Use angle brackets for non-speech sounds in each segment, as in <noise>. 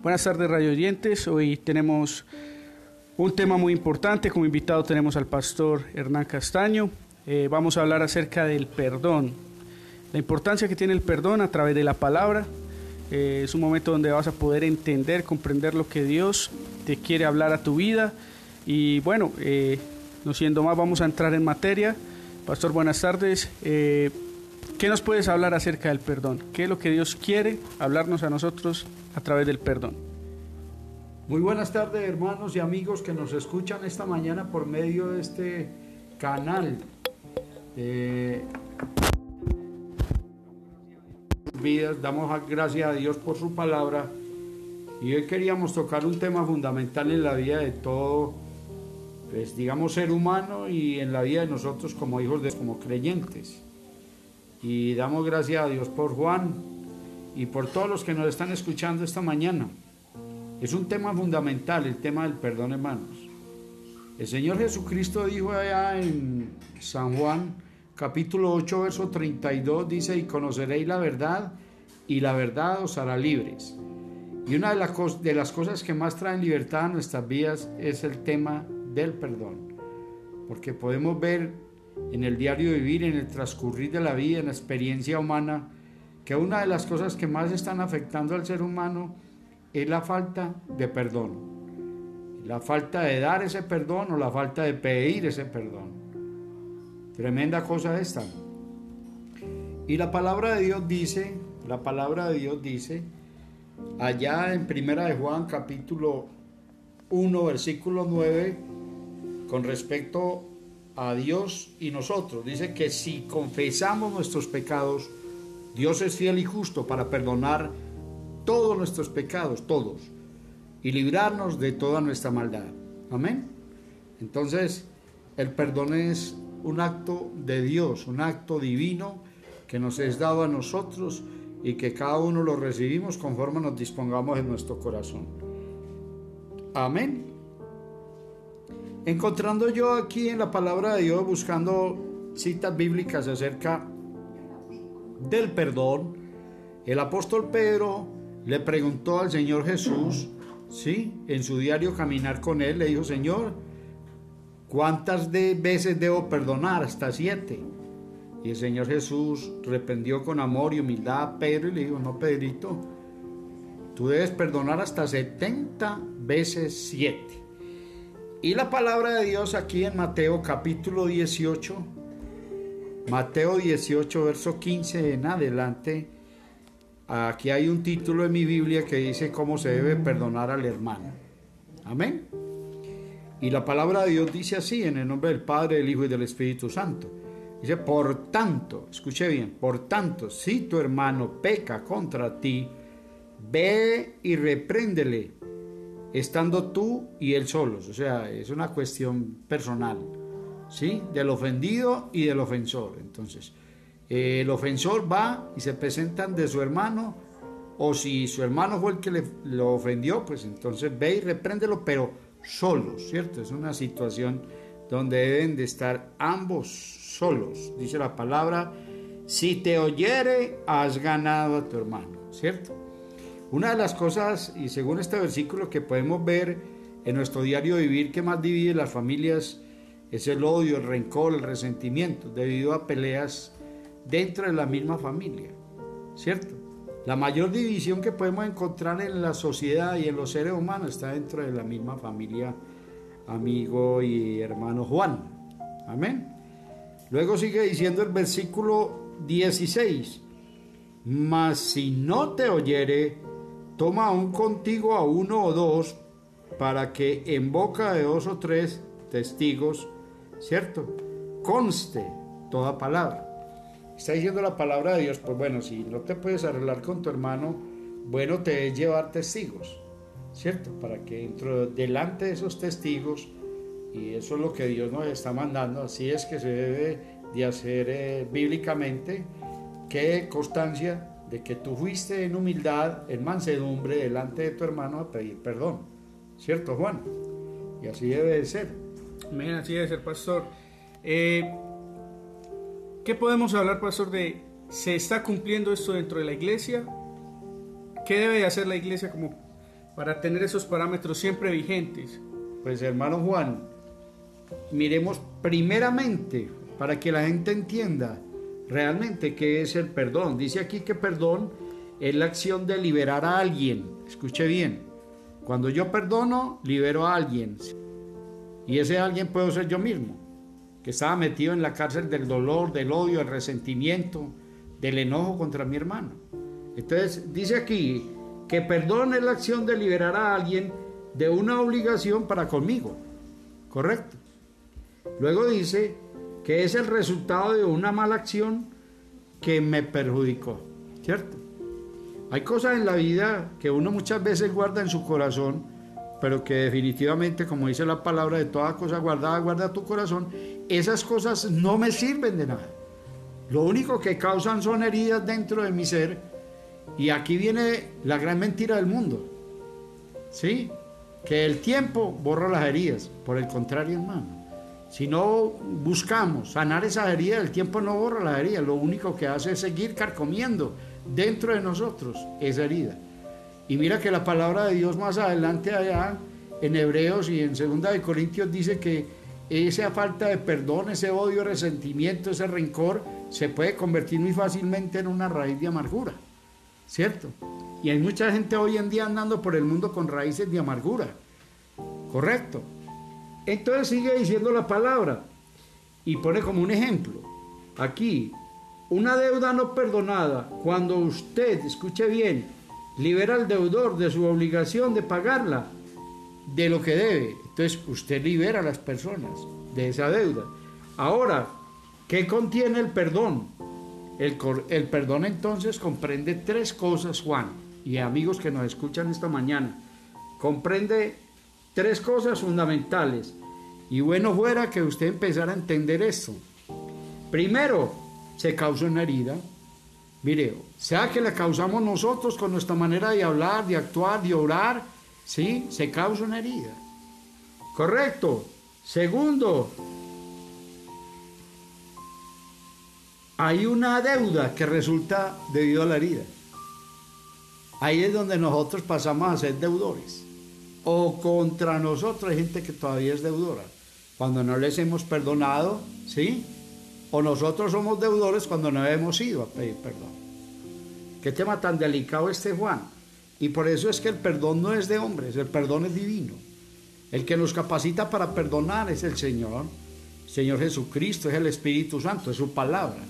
Buenas tardes, radio oyentes. Hoy tenemos un tema muy importante. Como invitado tenemos al pastor Hernán Castaño. Eh, vamos a hablar acerca del perdón, la importancia que tiene el perdón a través de la palabra. Eh, es un momento donde vas a poder entender, comprender lo que Dios te quiere hablar a tu vida. Y bueno, eh, no siendo más, vamos a entrar en materia. Pastor, buenas tardes. ¿Qué nos puedes hablar acerca del perdón? ¿Qué es lo que Dios quiere hablarnos a nosotros a través del perdón. Muy buenas tardes hermanos y amigos que nos escuchan esta mañana por medio de este canal. Eh, damos gracias a Dios por su palabra y hoy queríamos tocar un tema fundamental en la vida de todo, pues digamos ser humano y en la vida de nosotros como hijos de como creyentes. Y damos gracias a Dios por Juan, y por todos los que nos están escuchando esta mañana. Es un tema fundamental, el tema del perdón, hermanos. El Señor Jesucristo dijo allá en San Juan, capítulo 8, verso 32, dice, y conoceréis la verdad, y la verdad os hará libres. Y una de las, de las cosas que más traen libertad a nuestras vidas es el tema del perdón. Porque podemos ver en el diario vivir, en el transcurrir de la vida, en la experiencia humana, que una de las cosas que más están afectando al ser humano es la falta de perdón. La falta de dar ese perdón o la falta de pedir ese perdón. Tremenda cosa esta. Y la palabra de Dios dice, la palabra de Dios dice, allá en Primera de Juan capítulo 1 versículo 9, con respecto a Dios y nosotros, dice que si confesamos nuestros pecados, Dios es fiel y justo para perdonar todos nuestros pecados, todos, y librarnos de toda nuestra maldad. Amén. Entonces, el perdón es un acto de Dios, un acto divino que nos es dado a nosotros y que cada uno lo recibimos conforme nos dispongamos en nuestro corazón. Amén. Encontrando yo aquí en la palabra de Dios, buscando citas bíblicas acerca del perdón, el apóstol Pedro le preguntó al Señor Jesús, ¿sí? En su diario caminar con él, le dijo, Señor, ¿cuántas veces debo perdonar? Hasta siete. Y el Señor Jesús reprendió con amor y humildad a Pedro y le dijo, no, Pedrito, tú debes perdonar hasta 70 veces siete. Y la palabra de Dios aquí en Mateo capítulo 18, Mateo 18, verso 15 en adelante, aquí hay un título en mi Biblia que dice cómo se debe perdonar al hermano. Amén. Y la palabra de Dios dice así, en el nombre del Padre, del Hijo y del Espíritu Santo. Dice, por tanto, escuche bien, por tanto, si tu hermano peca contra ti, ve y repréndele, estando tú y él solos. O sea, es una cuestión personal. ¿sí? Del ofendido y del ofensor. Entonces, eh, el ofensor va y se presentan de su hermano, o si su hermano fue el que lo ofendió, pues entonces ve y repréndelo, pero solos, ¿cierto? Es una situación donde deben de estar ambos solos. Dice la palabra, si te oyere, has ganado a tu hermano, ¿cierto? Una de las cosas, y según este versículo que podemos ver en nuestro diario vivir, que más divide las familias, es el odio, el rencor, el resentimiento, debido a peleas dentro de la misma familia, ¿cierto? La mayor división que podemos encontrar en la sociedad y en los seres humanos está dentro de la misma familia, amigo y hermano Juan. Amén. Luego sigue diciendo el versículo 16, mas si no te oyere, toma aún contigo a uno o dos, para que en boca de dos o tres testigos ¿cierto? Conste toda palabra. Está diciendo la palabra de Dios, pues bueno, si no te puedes arreglar con tu hermano, bueno te es llevar testigos, ¿cierto? Para que dentro, delante de esos testigos, y eso es lo que Dios nos está mandando, así es que se debe de hacer eh, bíblicamente, que constancia de que tú fuiste en humildad, en mansedumbre, delante de tu hermano a pedir perdón, ¿cierto Juan? Y así debe de ser. Amén, así es, el pastor. Eh, ¿Qué podemos hablar, pastor, de se está cumpliendo esto dentro de la iglesia? ¿Qué debe hacer la iglesia como para tener esos parámetros siempre vigentes? Pues hermano Juan, miremos primeramente para que la gente entienda realmente qué es el perdón. Dice aquí que perdón es la acción de liberar a alguien. Escuche bien. Cuando yo perdono, libero a alguien. Y ese alguien puedo ser yo mismo, que estaba metido en la cárcel del dolor, del odio, del resentimiento, del enojo contra mi hermano. Entonces dice aquí que perdón es la acción de liberar a alguien de una obligación para conmigo. ¿Correcto? Luego dice que es el resultado de una mala acción que me perjudicó. ¿Cierto? Hay cosas en la vida que uno muchas veces guarda en su corazón, pero que definitivamente, como dice la palabra, de toda cosa guardada, guarda tu corazón, esas cosas no me sirven de nada. Lo único que causan son heridas dentro de mi ser. Y aquí viene la gran mentira del mundo. ¿Sí? Que el tiempo borra las heridas. Por el contrario, hermano. Si no buscamos sanar esa herida, el tiempo no borra la herida. Lo único que hace es seguir carcomiendo dentro de nosotros esa herida. Y mira que la palabra de Dios más adelante allá en Hebreos y en Segunda de Corintios dice que esa falta de perdón, ese odio, resentimiento, ese rencor se puede convertir muy fácilmente en una raíz de amargura, ¿cierto? Y hay mucha gente hoy en día andando por el mundo con raíces de amargura, ¿correcto? Entonces sigue diciendo la palabra y pone como un ejemplo. Aquí, una deuda no perdonada, cuando usted, escuche bien, libera al deudor de su obligación de pagarla, de lo que debe. Entonces usted libera a las personas de esa deuda. Ahora, ¿qué contiene el perdón? El, el, perdón entonces comprende tres cosas, Juan, y amigos que nos escuchan esta mañana. Comprende tres cosas fundamentales. Y bueno fuera que usted empezara a entender esto. Primero, se causa una herida. Mire, sea que la causamos nosotros con nuestra manera de hablar, de actuar, de orar, ¿sí? Se causa una herida. Correcto. Segundo, hay una deuda que resulta debido a la herida. Ahí es donde nosotros pasamos a ser deudores. O contra nosotros hay gente que todavía es deudora. Cuando no les hemos perdonado, ¿sí? o nosotros somos deudores cuando no hemos ido a pedir perdón. Qué tema tan delicado este Juan. Y por eso es que el perdón no es de hombres, el perdón es divino. El que nos capacita para perdonar es el Señor. Señor Jesucristo, es el Espíritu Santo, es su palabra,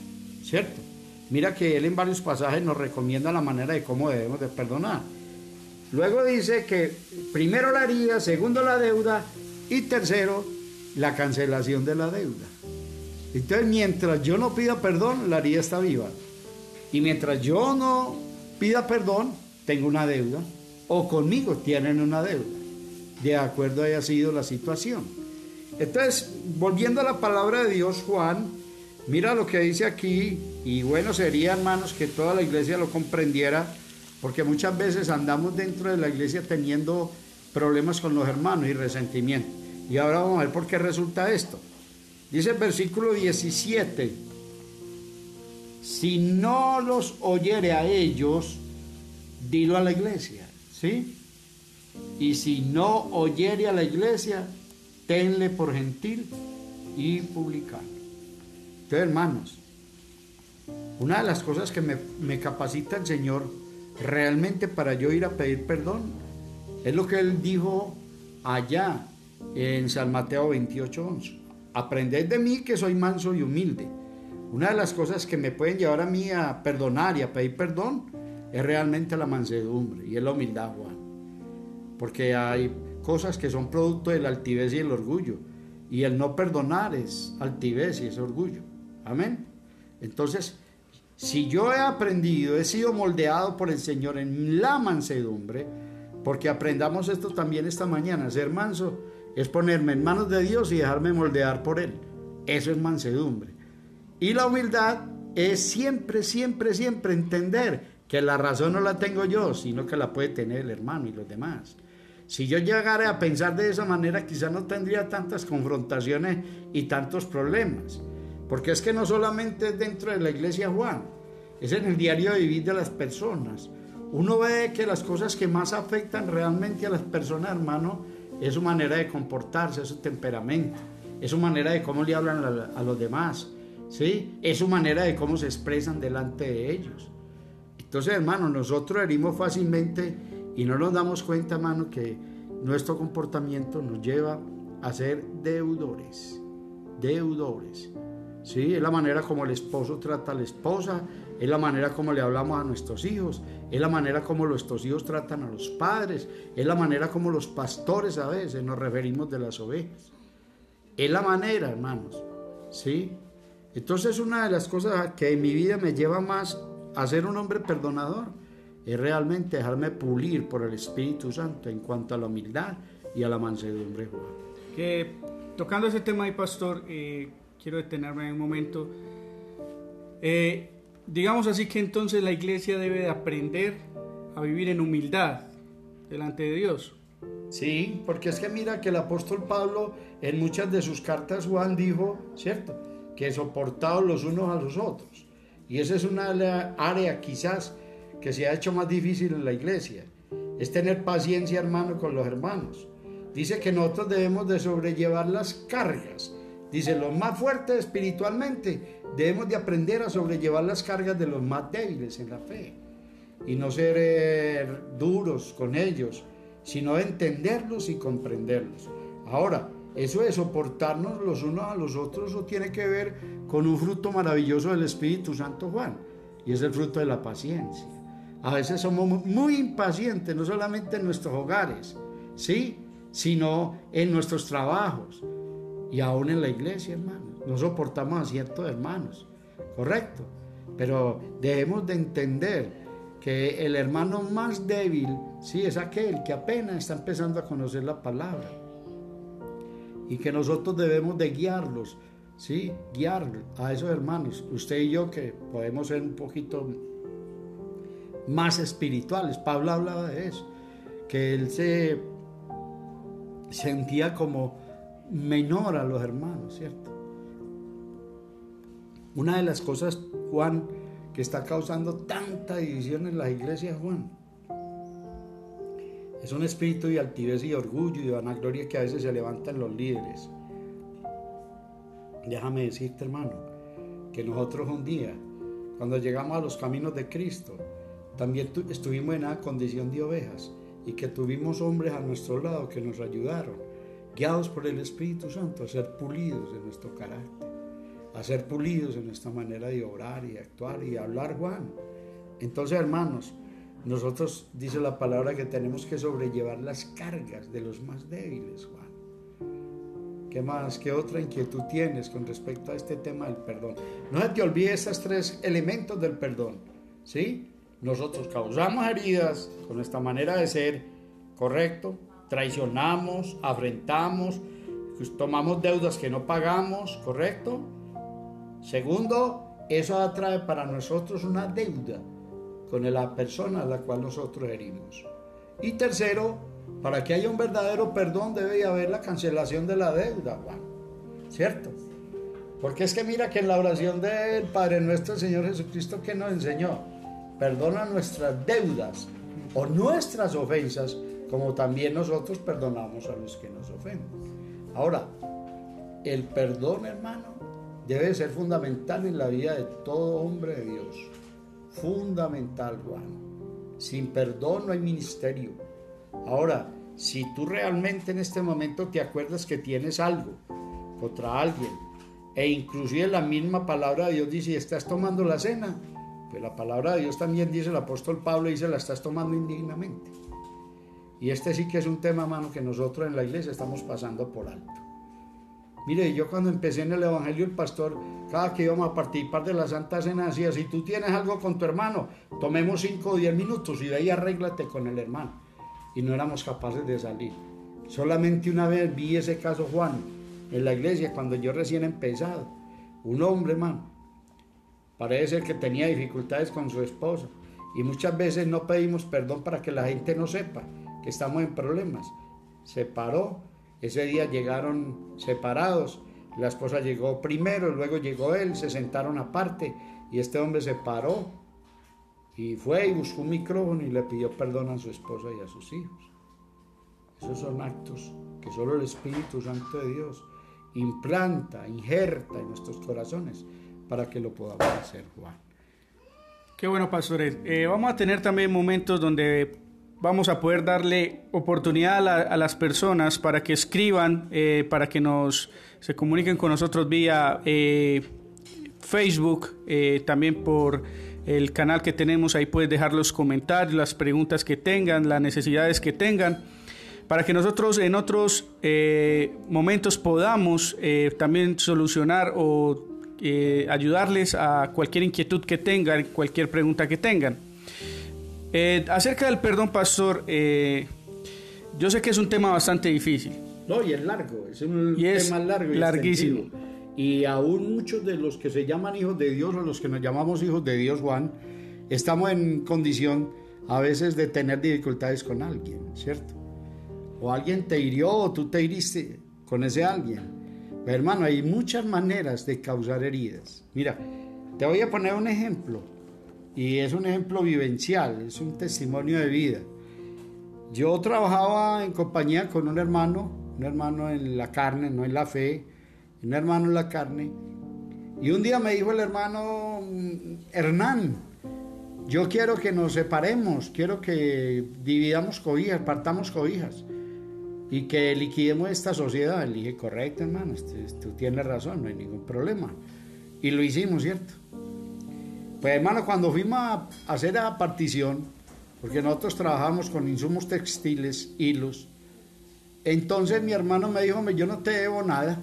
¿cierto? Mira que Él en varios pasajes nos recomienda la manera de cómo debemos de perdonar. Luego dice que primero la herida, segundo la deuda y tercero la cancelación de la deuda. Entonces, mientras yo no pida perdón, la herida está viva. Y mientras yo no pida perdón, tengo una deuda. O conmigo tienen una deuda. De acuerdo haya sido la situación. Entonces, volviendo a la palabra de Dios, Juan, mira lo que dice aquí. Y bueno, sería, hermanos, que toda la iglesia lo comprendiera. Porque muchas veces andamos dentro de la iglesia teniendo problemas con los hermanos y resentimiento. Y ahora vamos a ver por qué resulta esto. Dice el versículo 17, si no los oyere a ellos, dilo a la iglesia, ¿sí? Y si no oyere a la iglesia, tenle por gentil y publicano. Entonces, hermanos, una de las cosas que me, me, capacita el Señor realmente para yo ir a pedir perdón es lo que Él dijo allá en San Mateo 28, 11. Aprended de mí que soy manso y humilde. Una de las cosas que me pueden llevar a mí a perdonar y a pedir perdón es realmente la mansedumbre y es la humildad, Juan. Porque hay cosas que son producto de la altivez y el orgullo. Y el no perdonar es altivez y es orgullo. Amén. Entonces, si yo he aprendido, he sido moldeado por el Señor en la mansedumbre, porque aprendamos esto también esta mañana, ser manso es ponerme en manos de Dios y dejarme moldear por Él. Eso es mansedumbre. Y la humildad es siempre, siempre, siempre entender que la razón no la tengo yo, sino que la puede tener el hermano y los demás. Si yo llegara a pensar de esa manera, quizá no tendría tantas confrontaciones y tantos problemas. Porque es que no solamente es dentro de la iglesia Juan, es en el diario vivir de las personas. uno ve que las cosas que más afectan realmente a las personas, hermano, es su manera de comportarse, es su temperamento, es su manera de cómo le hablan a, los demás, ¿sí? Es su manera de cómo se expresan delante de ellos. Entonces, hermano, nosotros herimos fácilmente y no nos damos cuenta, hermano, que nuestro comportamiento nos lleva a ser deudores, deudores. ¿Sí? Es la manera como el esposo trata a la esposa, es la manera como le hablamos a nuestros hijos, es la manera como nuestros hijos tratan a los padres, es la manera como los pastores a veces nos referimos de las ovejas. Es la manera, hermanos, ¿sí? Entonces una de las cosas que en mi vida me lleva más a ser un hombre perdonador es realmente dejarme pulir por el Espíritu Santo en cuanto a la humildad y a la mansedumbre. Que tocando ese tema ahí, pastor, eh, quiero detenerme en un momento. Eh, digamos así que entonces la iglesia debe de aprender a vivir en humildad delante de Dios. Sí, porque es que mira que el apóstol Pablo en muchas de sus cartas Juan dijo, ¿cierto? Que soportados los unos a los otros. Y esa es una área quizás que se ha hecho más difícil en la iglesia. Es tener paciencia hermano con los hermanos. Dice que nosotros debemos de sobrellevar las cargas Dice, los más fuertes espiritualmente debemos de aprender a sobrellevar las cargas de los más débiles en la fe y no ser eh, duros con ellos, sino entenderlos y comprenderlos. Ahora, eso de soportarnos los unos a los otros, eso tiene que ver con un fruto maravilloso del Espíritu Santo Juan, y es el fruto de la paciencia. A veces somos muy impacientes, no solamente en nuestros hogares, ¿sí? sino en nuestros trabajos, y aún en la iglesia, hermanos. No soportamos a ciertos hermanos, correcto. Pero debemos de entender que el hermano más débil, sí, es aquel que apenas está empezando a conocer la palabra. Y que nosotros debemos de guiarlos, sí, guiar a esos hermanos. Usted y yo que podemos ser un poquito más espirituales. Pablo hablaba de eso, que él se sentía como menor a los hermanos, ¿cierto? Una de las cosas, Juan, que está causando tanta división en las iglesias, Juan, es un espíritu de altivez y orgullo y de vanagloria que a veces se levantan los líderes. Déjame decirte, hermano, que nosotros un día, cuando llegamos a los caminos de Cristo, también estuvimos en una condición de ovejas y que tuvimos hombres a nuestro lado que nos ayudaron guiados por el Espíritu Santo, a ser pulidos en nuestro carácter, a ser pulidos en nuestra manera de obrar y actuar y hablar, Juan. Entonces, hermanos, nosotros, dice la palabra, que tenemos que sobrellevar las cargas de los más débiles, Juan. ¿Qué más? ¿Qué otra inquietud tienes con respecto a este tema del perdón? No se te olvide estos tres elementos del perdón, ¿sí? Nosotros causamos heridas con nuestra manera de ser, ¿correcto? Traicionamos, afrentamos, pues, tomamos deudas que no pagamos, ¿correcto? Segundo, eso atrae para nosotros una deuda con la persona a la cual nosotros herimos. Y tercero, para que haya un verdadero perdón debe haber la cancelación de la deuda, Juan. ¿Cierto? Porque es que mira que en la oración del Padre nuestro Señor Jesucristo que nos enseñó, perdona nuestras deudas o nuestras ofensas como también nosotros perdonamos a los que nos ofenden. Ahora, el perdón, hermano, debe ser fundamental en la vida de todo hombre de Dios. Fundamental, Juan. Sin perdón no hay ministerio. Ahora, si tú realmente en este momento te acuerdas que tienes algo contra alguien, e inclusive la misma palabra de Dios dice, estás tomando la cena, pues la palabra de Dios también dice, el apóstol Pablo dice, la estás tomando indignamente. Y este sí que es un tema, mano, que nosotros en la iglesia estamos pasando por alto. Mire, yo cuando empecé en el Evangelio, el pastor, cada que íbamos a participar de la Santa Cena, decía, si tú tienes algo con tu hermano, tomemos 5 o 10 minutos y de ahí arréglate con el hermano. Y no éramos capaces de salir. Solamente una vez vi ese caso, Juan, en la iglesia, cuando yo recién empezado. Un hombre, hermano, parece que tenía dificultades con su esposa. Y muchas veces no pedimos perdón para que la gente no sepa estamos en problemas. Se paró, ese día llegaron separados, la esposa llegó primero, luego llegó él, se sentaron aparte y este hombre se paró Y fue y buscó un micrófono y le pidió perdón a su esposa y a sus hijos. Esos son actos que solo el Espíritu Santo de Dios implanta, injerta en nuestros corazones para que lo podamos hacer, Juan. Qué bueno, pastores. Eh, vamos a tener también momentos donde vamos a poder darle oportunidad a, las personas para que escriban, eh, para que nos se comuniquen con nosotros vía eh, Facebook, también por el canal que tenemos, ahí puedes dejar los comentarios, las preguntas que tengan, las necesidades que tengan, para que nosotros en otros eh, momentos podamos eh, también solucionar o eh, ayudarles a cualquier inquietud que tengan, cualquier pregunta que tengan. Acerca del perdón, pastor, yo sé que es un tema bastante difícil. No, y es largo, es un tema largo y larguísimo. Y aún muchos de los que se llaman hijos de Dios o los que nos llamamos hijos de Dios, Juan, estamos en condición a veces de tener dificultades con alguien, ¿cierto? O alguien te hirió o tú te hiriste con ese alguien. Pero hermano, hay muchas maneras de causar heridas. Mira, te voy a poner un ejemplo. Y es un ejemplo vivencial, es un testimonio de vida. Yo trabajaba en compañía con un hermano, un hermano en la carne, no en la fe, un hermano en la carne. Y un día me dijo el hermano Hernán, yo quiero que nos separemos, quiero que dividamos cobijas, partamos cobijas y que liquidemos esta sociedad. Le dije, correcto hermano, este, tú tienes razón, no hay ningún problema. Y lo hicimos, ¿cierto? Pues hermano, cuando fuimos a hacer la partición, porque nosotros trabajamos con insumos textiles, hilos, entonces mi hermano me dijo, yo no te debo nada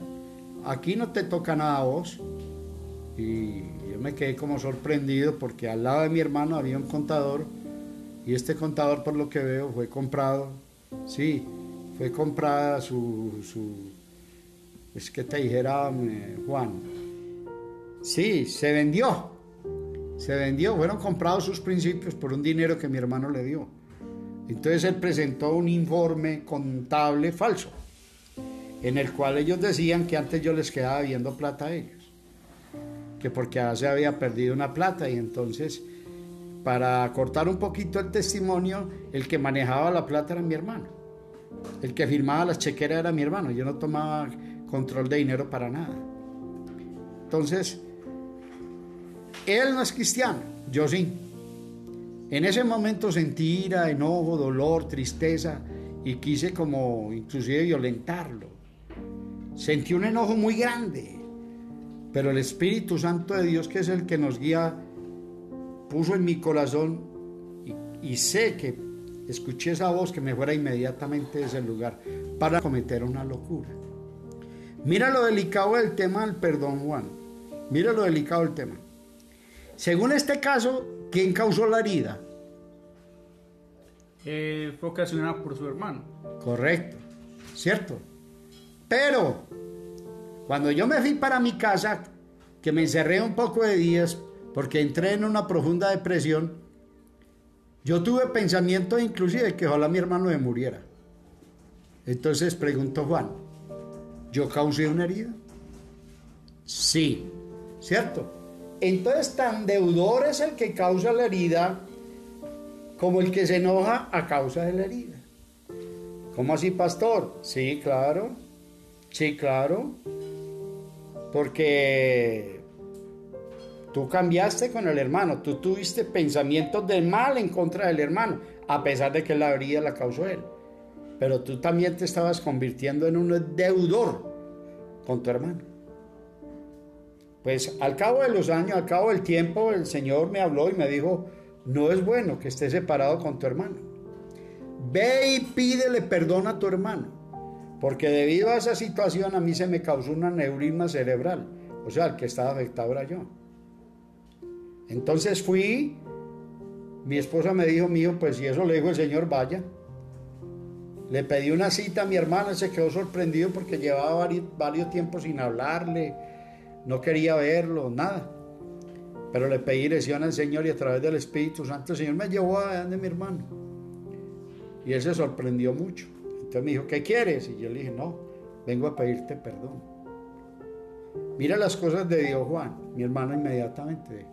aquí no te toca nada a vos. Y yo me quedé como sorprendido porque al lado de mi hermano había un contador y este contador por lo que veo fue comprado, sí, fue comprada su, es que te dijera Juan, sí, se vendió, se vendió, fueron comprados sus principios por un dinero que mi hermano le dio. Entonces él presentó un informe contable falso en el cual ellos decían que antes yo les quedaba viendo plata a ellos, que porque se había perdido una plata y entonces para cortar un poquito el testimonio, el que manejaba la plata era mi hermano, el que firmaba las chequeras era mi hermano, yo no tomaba control de dinero para nada. Entonces, él no es cristiano, yo sí. En ese momento sentí ira, enojo, dolor, tristeza y quise como inclusive violentarlo. Sentí un enojo muy grande, pero el Espíritu Santo de Dios, que es el que nos guía, puso en mi corazón y, sé que escuché esa voz que me fuera inmediatamente de ese lugar para cometer una locura. Mira lo delicado del tema del perdón, Juan. Mira lo delicado del tema. Según este caso, ¿quién causó la herida? Eh, fue ocasionada por su hermano. Correcto, ¿cierto? Pero cuando yo me fui para mi casa, que me encerré un poco de días porque entré en una profunda depresión, yo tuve pensamiento inclusive que ojalá mi hermano me muriera. Entonces preguntó Juan, ¿yo causé una herida? Sí, ¿cierto? Entonces tan deudor es el que causa la herida como el que se enoja a causa de la herida. ¿Cómo así, pastor? Sí, claro. Sí, claro. Porque tú cambiaste con el hermano, tú tuviste pensamientos de mal en contra del hermano, a pesar de que la herida la causó él. Pero tú también te estabas convirtiendo en un deudor con tu hermano. Pues al cabo de los años, al cabo del tiempo, el Señor me habló y me dijo, no es bueno que estés separado con tu hermano. Ve y pídele perdón a tu hermano porque debido a esa situación a mí se me causó una neurisma cerebral, o sea, el que estaba afectado era yo. Entonces fui, mi esposa me dijo, mío, pues si eso le dijo el Señor, vaya. Le pedí una cita a mi hermana, se quedó sorprendido porque llevaba varios, varios tiempos sin hablarle, no quería verlo, nada. Pero le pedí dirección al Señor y a través del Espíritu Santo el Señor me llevó a donde mi hermano. Y él se sorprendió mucho me dijo, ¿qué quieres? Y yo le dije, no, vengo a pedirte perdón. Mira las cosas de Dios, Juan, mi hermano inmediatamente.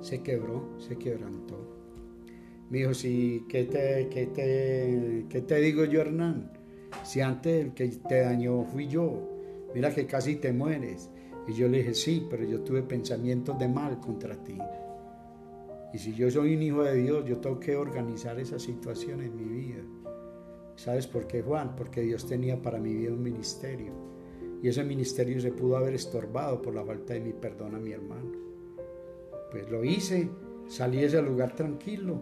se quebró, se quebrantó. Me dijo, sí, ¿qué te, qué te, qué te digo yo, Hernán? Si antes el que te dañó fui yo, mira que casi te mueres. Y yo le dije, sí, pero yo tuve pensamientos de mal contra ti. Y si yo soy un hijo de Dios, yo tengo que organizar esa situación en mi vida. ¿Sabes por qué, Juan? Porque Dios tenía para mi vida un ministerio. Y ese ministerio se pudo haber estorbado por la falta de mi perdón a mi hermano. Pues lo hice, salí de ese lugar tranquilo.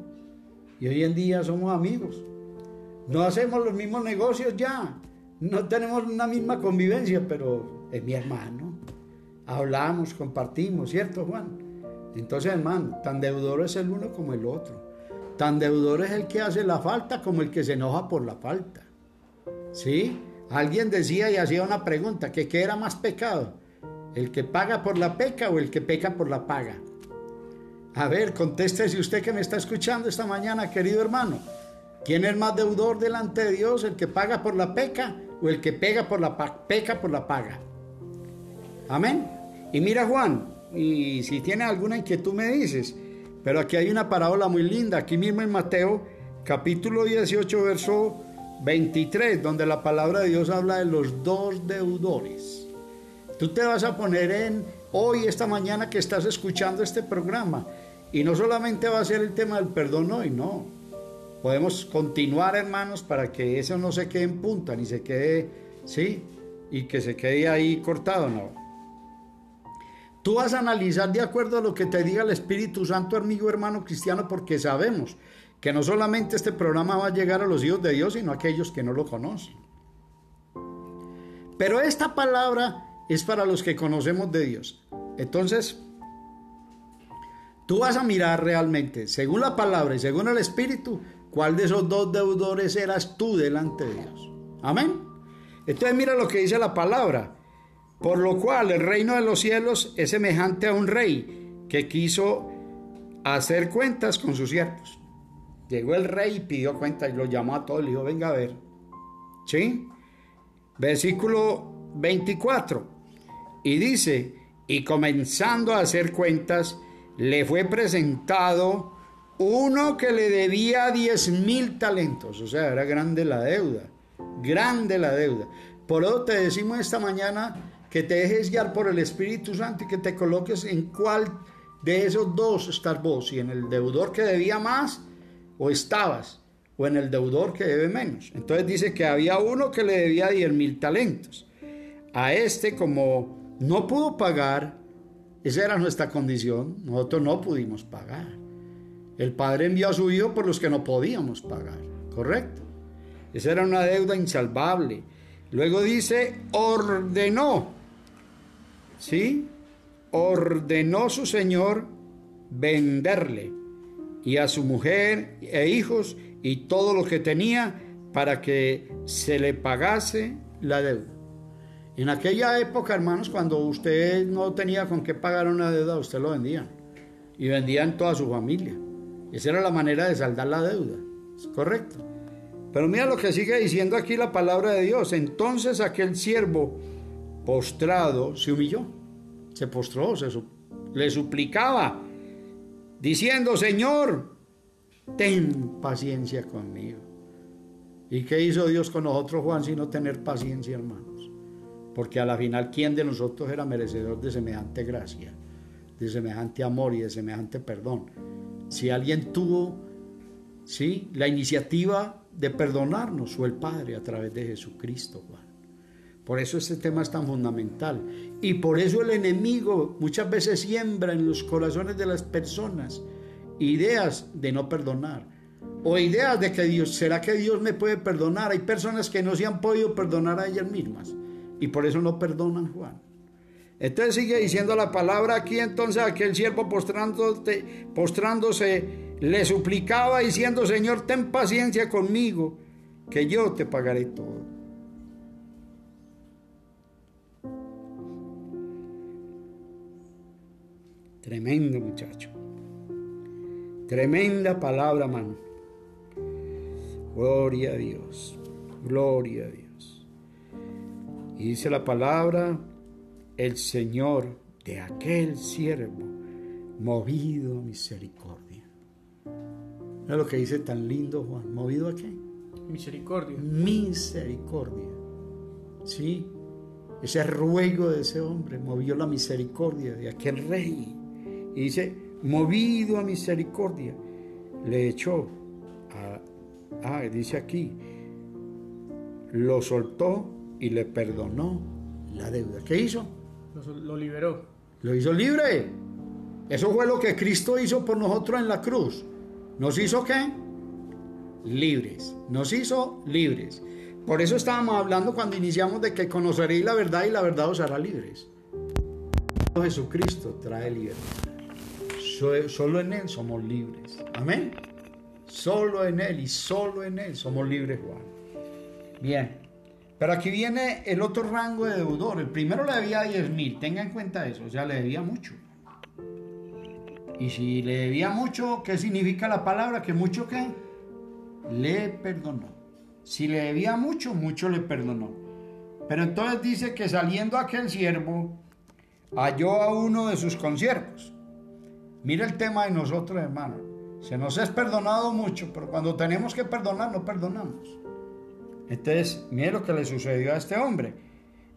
Y hoy en día somos amigos. No hacemos los mismos negocios ya. No tenemos una misma convivencia, pero es mi hermano. Hablamos, compartimos, ¿cierto, Juan? Entonces, hermano, tan deudor es el uno como el otro. Tan deudor es el que hace la falta como el que se enoja por la falta. ¿Sí? Alguien decía y hacía una pregunta, qué era más pecado, el que paga por la peca o el que peca por la paga. A ver, contéstese usted que me está escuchando esta mañana, querido hermano. ¿Quién es más deudor delante de Dios, el que paga por la peca o el que pega por la peca por la paga? Amén. Y mira Juan, y si tiene alguna inquietud me dices. Pero aquí hay una parábola muy linda, aquí mismo en Mateo capítulo 18, verso 23, donde la palabra de Dios habla de los dos deudores. Tú te vas a poner en hoy, esta mañana que estás escuchando este programa, y no solamente va a ser el tema del perdón hoy, no. Podemos continuar, hermanos, para que eso no se quede en punta, ni se quede, ¿sí? Y que se quede ahí cortado, no. Tú vas a analizar de acuerdo a lo que te diga el Espíritu Santo, amigo hermano cristiano, porque sabemos que no solamente este programa va a llegar a los hijos de Dios, sino a aquellos que no lo conocen. Pero esta palabra es para los que conocemos de Dios. Entonces, tú vas a mirar realmente, según la palabra y según el Espíritu, cuál de esos dos deudores eras tú delante de Dios. Amén. Entonces mira lo que dice la palabra. Por lo cual el reino de los cielos es semejante a un rey que quiso hacer cuentas con sus siervos. Llegó el rey y pidió cuentas y lo llamó a todos y le dijo, venga a ver. ¿Sí? Versículo 24. Y dice, y comenzando a hacer cuentas, le fue presentado uno que le debía 10 mil talentos. O sea, era grande la deuda. Grande la deuda. Por eso te decimos esta mañana que te dejes guiar por el Espíritu Santo y que te coloques en cuál de esos dos estás vos, si en el deudor que debía más o estabas, o en el deudor que debe menos. Entonces dice que había uno que le debía 10 mil talentos. A este como no pudo pagar, esa era nuestra condición, nosotros no pudimos pagar. El Padre envió a su Hijo por los que no podíamos pagar, ¿correcto? Esa era una deuda insalvable. Luego dice, ordenó ¿sí? Ordenó su señor venderle y a su mujer e hijos y todo lo que tenía para que se le pagase la deuda. En aquella época, hermanos, cuando usted no tenía con qué pagar una deuda, usted lo vendía. Y vendía en toda su familia. Esa era la manera de saldar la deuda. ¿Es correcto? Pero mira lo que sigue diciendo aquí la palabra de Dios. Entonces aquel siervo postrado, se humilló, se postró, se, le suplicaba, diciendo, Señor, ten paciencia conmigo. ¿Y qué hizo Dios con nosotros, Juan, sino tener paciencia, hermanos? Porque a la final, ¿quién de nosotros era merecedor de semejante gracia, de semejante amor y de semejante perdón? Si alguien tuvo, ¿sí? La iniciativa de perdonarnos fue el Padre a través de Jesucristo, Juan. Por eso este tema es tan fundamental. Y por eso el enemigo muchas veces siembra en los corazones de las personas ideas de no perdonar. O ideas de que Dios, ¿será que Dios me puede perdonar? Hay personas que no se han podido perdonar a ellas mismas. Y por eso no perdonan Juan. Entonces sigue diciendo la palabra aquí, entonces aquel siervo postrándose, postrándose le suplicaba diciendo, Señor, ten paciencia conmigo, que yo te pagaré todo. Tremendo muchacho. Tremenda palabra, mano. Gloria a Dios. Gloria a Dios. Y dice la palabra, el Señor de aquel siervo movido a misericordia. Es lo que dice tan lindo Juan. ¿Movido a qué? Misericordia. Misericordia. Sí, ese ruego de ese hombre movió la misericordia de aquel rey. Y dice, movido a misericordia, le echó a, ah, dice aquí, lo soltó y le perdonó la deuda. ¿Qué hizo? Lo, liberó. Lo hizo libre. Eso fue lo que Cristo hizo por nosotros en la cruz. ¿Nos hizo qué? Libres. Nos hizo libres. Por eso estábamos hablando cuando iniciamos de que conoceréis la verdad y la verdad os hará libres. Jesucristo trae libertad. Solo en Él somos libres. Amén. Solo en Él y solo en Él somos libres, Juan. Bien. Pero aquí viene el otro rango de deudor. El primero le debía 10 mil. Tenga en cuenta eso. O sea, le debía mucho. Y si le debía mucho, ¿qué significa la palabra? Que mucho qué? Le perdonó. Si le debía mucho, mucho le perdonó. Pero entonces dice que saliendo aquel siervo, halló a uno de sus consiervos. Mira el tema de nosotros, hermano. Se nos es perdonado mucho, pero cuando tenemos que perdonar, no perdonamos. Entonces, mire lo que le sucedió a este hombre.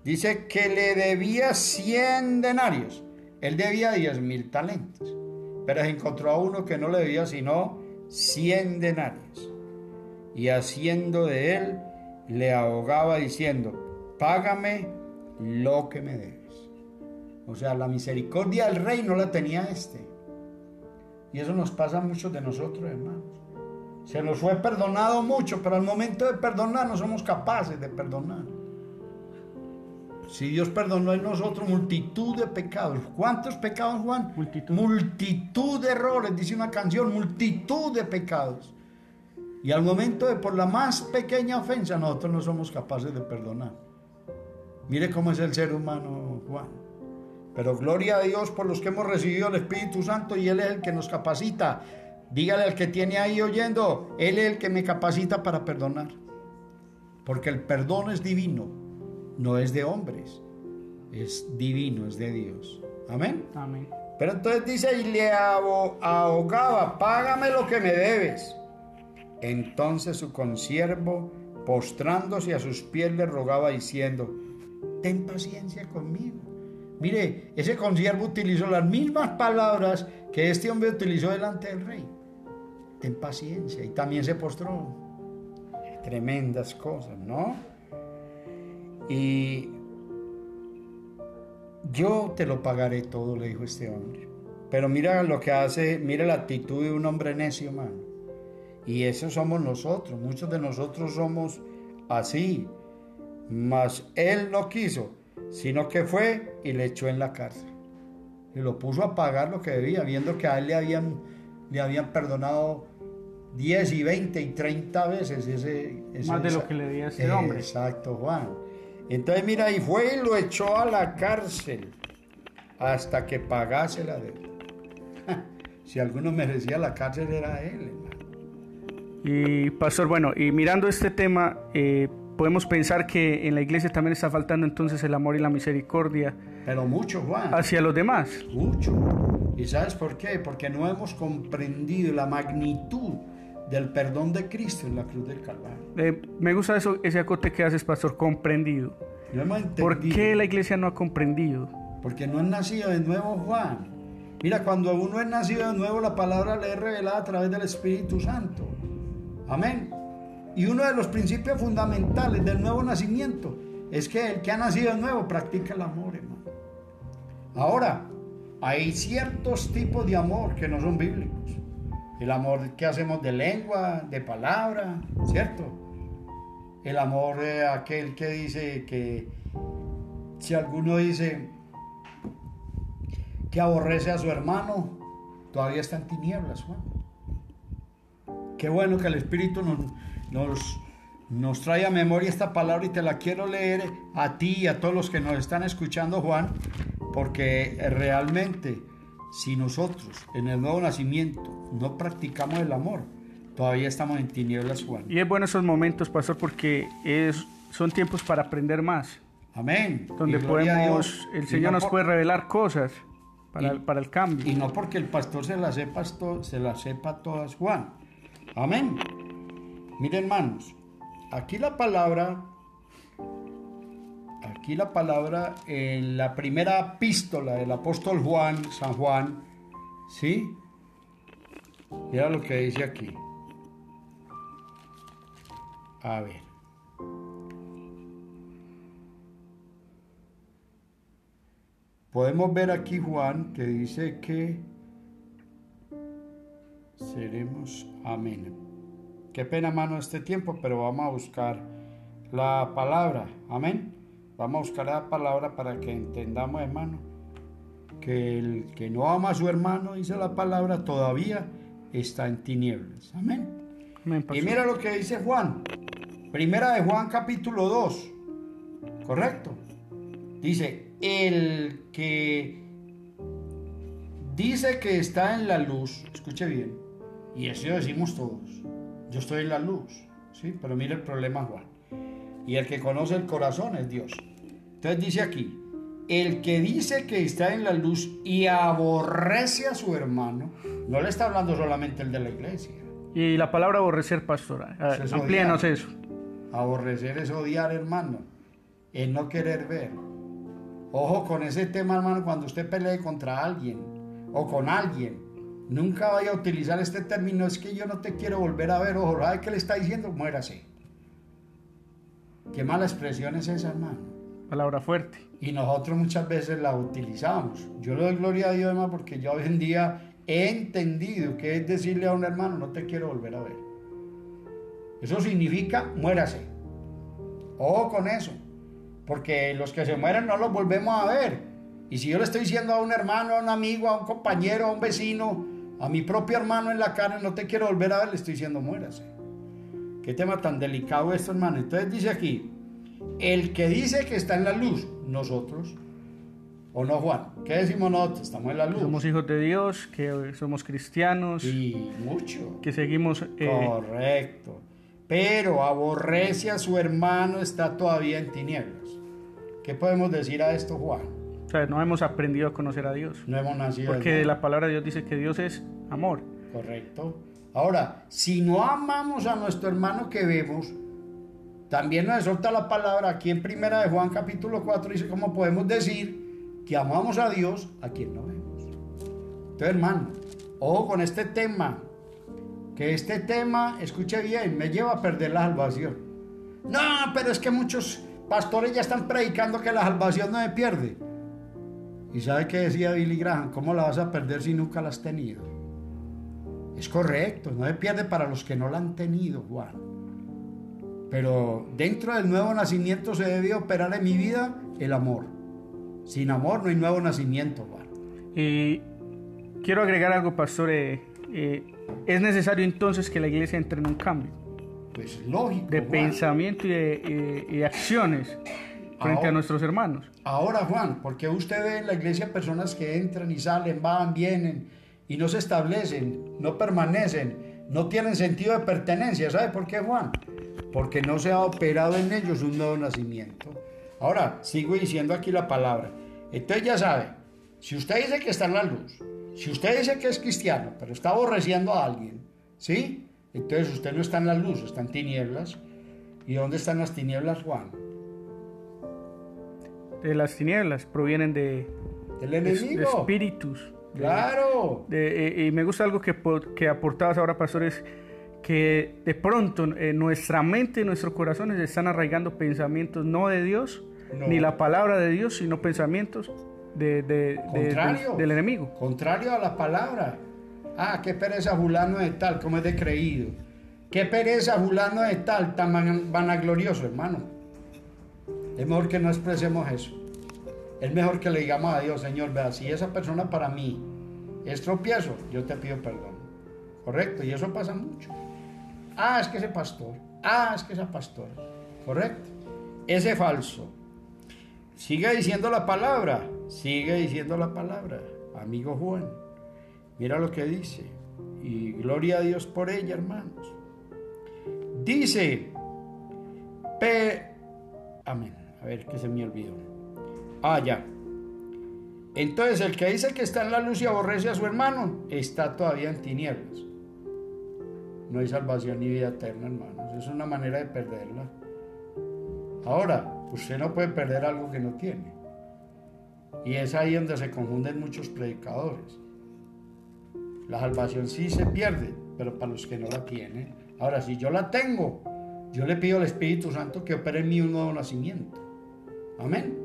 Dice que le debía 100 denarios. Él debía 10 mil talentos pero se encontró a uno que no le debía sino 100 denarios. Y haciendo de él, le ahogaba diciendo, págame lo que me debes. O sea, la misericordia del rey no la tenía este. Y eso nos pasa a muchos de nosotros, hermanos. Se nos fue perdonado mucho, pero al momento de perdonar no somos capaces de perdonar. Si Dios perdonó en nosotros multitud de pecados. ¿Cuántos pecados, Juan? Multitud. Multitud de errores, dice una canción, multitud de pecados. Y al momento de por la más pequeña ofensa nosotros no somos capaces de perdonar. Mire cómo es el ser humano, Juan. Pero gloria a Dios por los que hemos recibido el Espíritu Santo y Él es el que nos capacita. Dígale al que tiene ahí oyendo, Él es el que me capacita para perdonar. Porque el perdón es divino no es de hombres, es divino, es de Dios. Amén. Amén. Pero entonces dice, y le ahogaba, págame lo que me debes. Entonces su consiervo, postrándose a sus pies, le rogaba diciendo, ten paciencia conmigo. Mire, ese consiervo utilizó las mismas palabras que este hombre utilizó delante del rey. Ten paciencia. Y también se postró. Tremendas cosas, ¿no? Y yo te lo pagaré todo, le dijo este hombre. Pero mira lo que hace, mira la actitud de un hombre necio, mano. Y eso somos nosotros, muchos de nosotros somos así. Mas él no quiso, sino que fue y le echó en la cárcel. Y lo puso a pagar lo que debía, viendo que a él le habían, le habían perdonado 10 y 20 y 30 veces ese... Más de lo que le a ese hombre. Exacto, Juan. Entonces mira, y fue y lo echó a la cárcel hasta que pagase la deuda. <laughs> si alguno merecía la cárcel era él, hermano. Y pastor, bueno, y mirando este tema, eh, podemos pensar que en la iglesia también está faltando entonces el amor y la misericordia. Pero mucho, Juan. Hacia los demás. Mucho. ¿Y sabes por qué? Porque no hemos comprendido la magnitud del perdón de Cristo en la cruz del Calvario. Eh, me gusta eso, ese acote que haces, pastor, comprendido. ¿Por qué la iglesia no ha comprendido? Porque no han nacido de nuevo, Juan. Mira, cuando uno es nacido de nuevo, la palabra le es revelada a través del Espíritu Santo. Amén. Y uno de los principios fundamentales del nuevo nacimiento es que el que ha nacido de nuevo practica el amor, hermano. Ahora, hay ciertos tipos de amor que no son bíblicos el amor que hacemos de lengua, de palabra, ¿cierto? El amor de aquel que dice que si alguno dice que aborrece a su hermano, todavía está en tinieblas, Juan. Qué bueno que el Espíritu nos, nos, nos trae a memoria esta palabra y te la quiero leer a ti y a todos los que nos están escuchando, Juan, porque realmente si nosotros en el nuevo nacimiento no practicamos el amor, todavía estamos en tinieblas, Juan. Y es bueno esos momentos, pastor, porque es, son tiempos para aprender más. Amén. Donde podemos, el Señor nos puede revelar cosas para, el, para el cambio. Y no porque el pastor se las sepa, se las sepa todas, Juan. Amén. Miren, hermanos, aquí la palabra, aquí la palabra en la primera epístola del apóstol Juan, San Juan, ¿sí? Mira lo que dice aquí. A ver. Podemos ver aquí Juan que dice que seremos amén. Qué pena, mano, este tiempo, pero vamos a buscar la palabra. Amén. Vamos a buscar la palabra para que entendamos, hermano, que el que no ama a su hermano, dice la palabra, todavía está en tinieblas. Amén. y mira lo que dice Juan. Primera de Juan capítulo 2. ¿Correcto? Dice, el que dice que está en la luz, escuche bien, y eso decimos todos, yo estoy en la luz, ¿sí? Pero mire el problema Juan. Y el que conoce el corazón es Dios. Entonces dice aquí, el que dice que está en la luz y aborrece a su hermano, no le está hablando solamente el de la iglesia. Y la palabra aborrecer, pastora, amplíenos eso. Aborrecer es odiar, hermano, es no querer ver. Ojo con ese tema, hermano, cuando usted pelee contra alguien o con alguien. Nunca vaya a utilizar este término, es que yo no te quiero volver a ver. Ojo, ¿sabe qué le está diciendo? Muérase. Qué mala expresión es esa, hermano. Palabra fuerte. Y nosotros muchas veces la utilizamos. Yo le doy gloria a Dios, hermano, porque yo hoy en día he entendido que es decirle a un hermano, no te quiero volver a ver. Eso significa muérase. Ojo con eso. Porque los que se mueren no los volvemos a ver. Y si yo le estoy diciendo a un hermano, a un amigo, a un compañero, a un vecino, a mi propio hermano en la carne, no te quiero volver a ver, le estoy diciendo muérase. Qué tema tan delicado esto, hermano. Entonces dice aquí, el que dice que está en la luz, nosotros, ¿o no, Juan? ¿Qué decimos nosotros? Estamos en la luz. Somos hijos de Dios, que somos cristianos. Y mucho. Que seguimos... Eh, Correcto. Pero aborrece a su hermano, está todavía en tinieblas. ¿Qué podemos decir a esto, Juan? O sea, no hemos aprendido a conocer a Dios. No hemos nacido. Porque la palabra de Dios dice que Dios es amor. Correcto. Ahora, si no amamos a nuestro hermano que vemos, también nos exhorta la palabra aquí en Primera de Juan capítulo 4, dice cómo podemos decir que amamos a Dios a quien no vemos. Entonces, hermano, ojo con este tema, que este tema, escuche bien, me lleva a perder la salvación. No, pero es que muchos Pastores ya están predicando que la salvación no se pierde. ¿Y sabe qué decía Billy Graham? ¿Cómo la vas a perder si nunca la has tenido? Es correcto, no se pierde para los que no la han tenido, Juan. Pero dentro del nuevo nacimiento se debe operar en mi vida el amor. Sin amor no hay nuevo nacimiento, Juan. Y quiero agregar algo, pastor. Eh, eh, es necesario entonces que la iglesia entre en un cambio pues lógico. De pensamiento y de acciones frente a nuestros hermanos. Ahora, Juan, porque usted ve en la iglesia personas que entran y salen, van, vienen y no se establecen, no permanecen, no tienen sentido de pertenencia. ¿Sabe por qué, Juan? Porque no se ha operado en ellos un nuevo nacimiento. Ahora, sigo diciendo aquí la palabra. Entonces ya sabe, si usted dice que está en la luz, si usted dice que es cristiano, pero está aborreciendo a alguien, ¿sí? Entonces usted no está en la luz, está en tinieblas. ¿Y dónde están las tinieblas, Juan? De las tinieblas provienen de, del enemigo. De, espíritus. Claro. Y me gusta algo que, que aportabas ahora, pastores, que de pronto en nuestra mente y nuestros corazones están arraigando pensamientos no de Dios, ni la palabra de Dios, sino pensamientos de, del enemigo. Contrario a la palabra. Ah, qué pereza fulano de tal, como es de creído. Qué pereza fulano de tal, tan vanaglorioso, hermano. Es mejor que no expresemos eso. Es mejor que le digamos a Dios, Señor, vea, si esa persona para mí es tropiezo, yo te pido perdón. Correcto, y eso pasa mucho. Ah, es que ese pastor. Ah, es que esa pastora. Correcto. Ese falso. Sigue diciendo la palabra. Sigue diciendo la palabra. Amigo Juan. Mira lo que dice. Y gloria a Dios por ella, hermanos. Dice, P. Amén. A ver, que se me olvidó. Ah, ya. Entonces el que dice que está en la luz y aborrece a su hermano, está todavía en tinieblas. No hay salvación ni vida eterna, hermanos. Es una manera de perderla. Ahora, usted no puede perder algo que no tiene. Y es ahí donde se confunden muchos predicadores. La salvación sí se pierde, pero para los que no la tienen. Ahora, si yo la tengo, yo le pido al Espíritu Santo que opere en mí un nuevo nacimiento. Amén.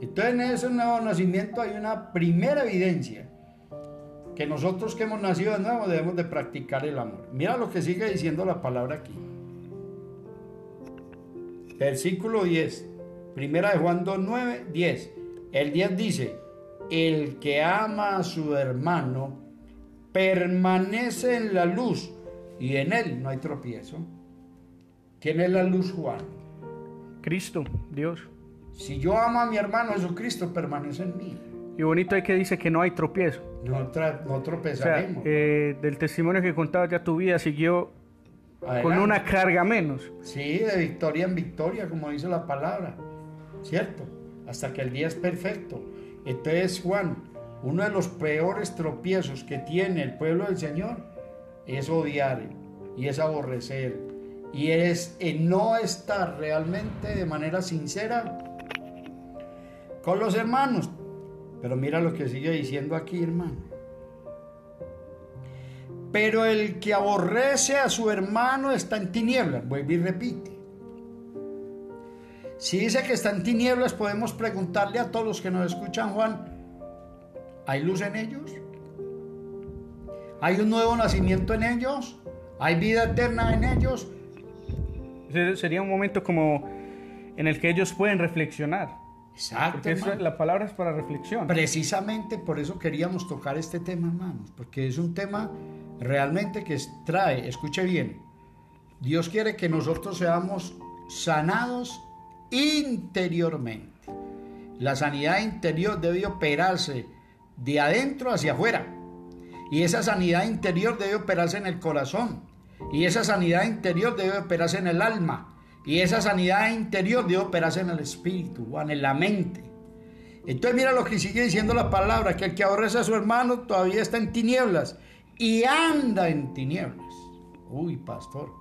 Entonces en ese nuevo nacimiento hay una primera evidencia que nosotros que hemos nacido de nuevo debemos de practicar el amor. Mira lo que sigue diciendo la palabra aquí. Versículo 10. Primera de Juan 2, 9, 10. El 10 dice, el que ama a su hermano permanece en la luz y en él no hay tropiezo. ¿Quién es la luz, Juan? Cristo, Dios. Si yo amo a mi hermano Jesucristo, permanece en mí. Y bonito es que dice que no hay tropiezo. No, no tropezaremos. Eh, del testimonio que contaba ya tu vida siguió con una carga menos. Sí, de victoria en victoria, como dice la palabra. ¿Cierto? Hasta que el día es perfecto. Entonces, Juan, uno de los peores tropiezos que tiene el pueblo del Señor es odiar y es aborrecer y es no estar realmente de manera sincera con los hermanos. Pero mira lo que sigue diciendo aquí, hermano. Pero el que aborrece a su hermano está en tinieblas. Vuelve y repite. Si dice que está en tinieblas, podemos preguntarle a todos los que nos escuchan, Juan, ¿hay luz en ellos? ¿Hay un nuevo nacimiento en ellos? ¿Hay vida eterna en ellos? Sería un momento como en el que ellos pueden reflexionar. Exacto. la palabra es para reflexión. Precisamente por eso queríamos tocar este tema, hermanos, porque es un tema realmente que trae, escuche bien, Dios quiere que nosotros seamos sanados interiormente. La sanidad interior debe operarse de adentro hacia afuera. Y esa sanidad interior debe operarse en el corazón. Y esa sanidad interior debe operarse en el alma. Y esa sanidad interior debe operarse en el espíritu, en la mente. Entonces mira lo que sigue diciendo la palabra, que el que aborrece a su hermano todavía está en tinieblas y anda en tinieblas. Uy, pastor,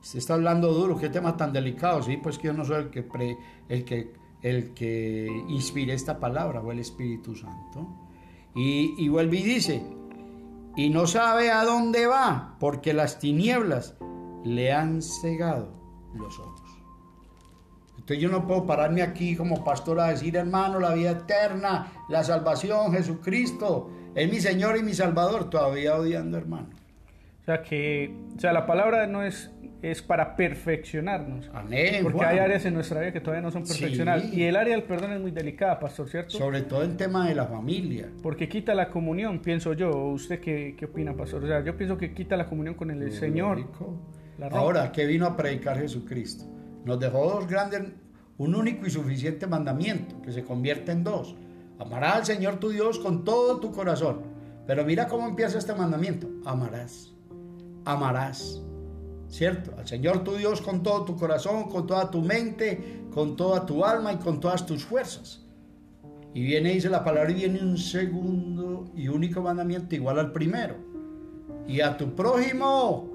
se está hablando duro, qué tema tan delicado. Sí, pues que yo no soy el que, el que, el que inspire esta palabra, o el Espíritu Santo. Y, y vuelve y dice, y no sabe a dónde va, porque las tinieblas le han cegado los ojos. Entonces yo no puedo pararme aquí como pastor a decir, hermano, la vida eterna, la salvación, Jesucristo, es mi Señor y mi Salvador, todavía odiando, hermano. O sea que, o sea, la palabra no es, es para perfeccionarnos. Amén. Porque hay áreas en nuestra vida que todavía no son perfeccionadas. Y el área del perdón es muy delicada, pastor, ¿cierto? Sobre todo en tema de la familia. Porque quita la comunión, pienso yo. ¿Usted qué, qué opina, pastor? O sea, yo pienso que quita la comunión con el Señor. Ahora, ¿qué vino a predicar Jesucristo? Nos dejó dos grandes, un único y suficiente mandamiento, que se convierte en dos Amarás al Señor tu Dios con todo tu corazón. Pero mira cómo empieza este mandamiento. Amarás. Amarás. ¿Cierto? Al Señor tu Dios con todo tu corazón, con toda tu mente, con toda tu alma y con todas tus fuerzas. Y viene, dice la palabra, y viene un segundo y único mandamiento igual al primero. Y a tu prójimo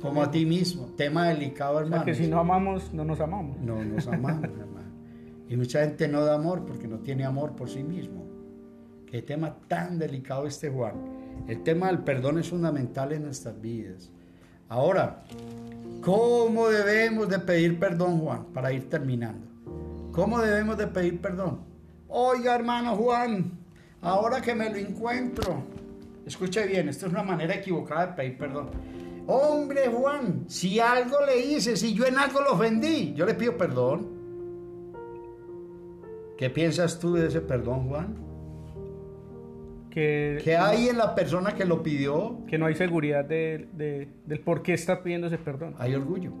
como a ti mismo. Tema delicado, hermano. que si no amamos, no nos amamos. No nos amamos, <laughs> hermano. Y mucha gente no da amor porque no tiene amor por sí mismo. Qué tema tan delicado este Juan. El tema del perdón es fundamental en nuestras vidas. Ahora, ¿cómo debemos de pedir perdón, Juan? Para ir terminando. ¿Cómo debemos de pedir perdón? Oiga, hermano Juan, ahora que me lo encuentro, escuche bien, esto es una manera equivocada de pedir perdón. Hombre, Juan, si algo le hice, si yo en algo lo ofendí, yo le pido perdón. ¿Qué piensas tú de ese perdón, Juan? Que, ¿Qué hay en la persona que lo pidió? Que no hay seguridad de, del por qué está pidiendo ese perdón. Hay orgullo.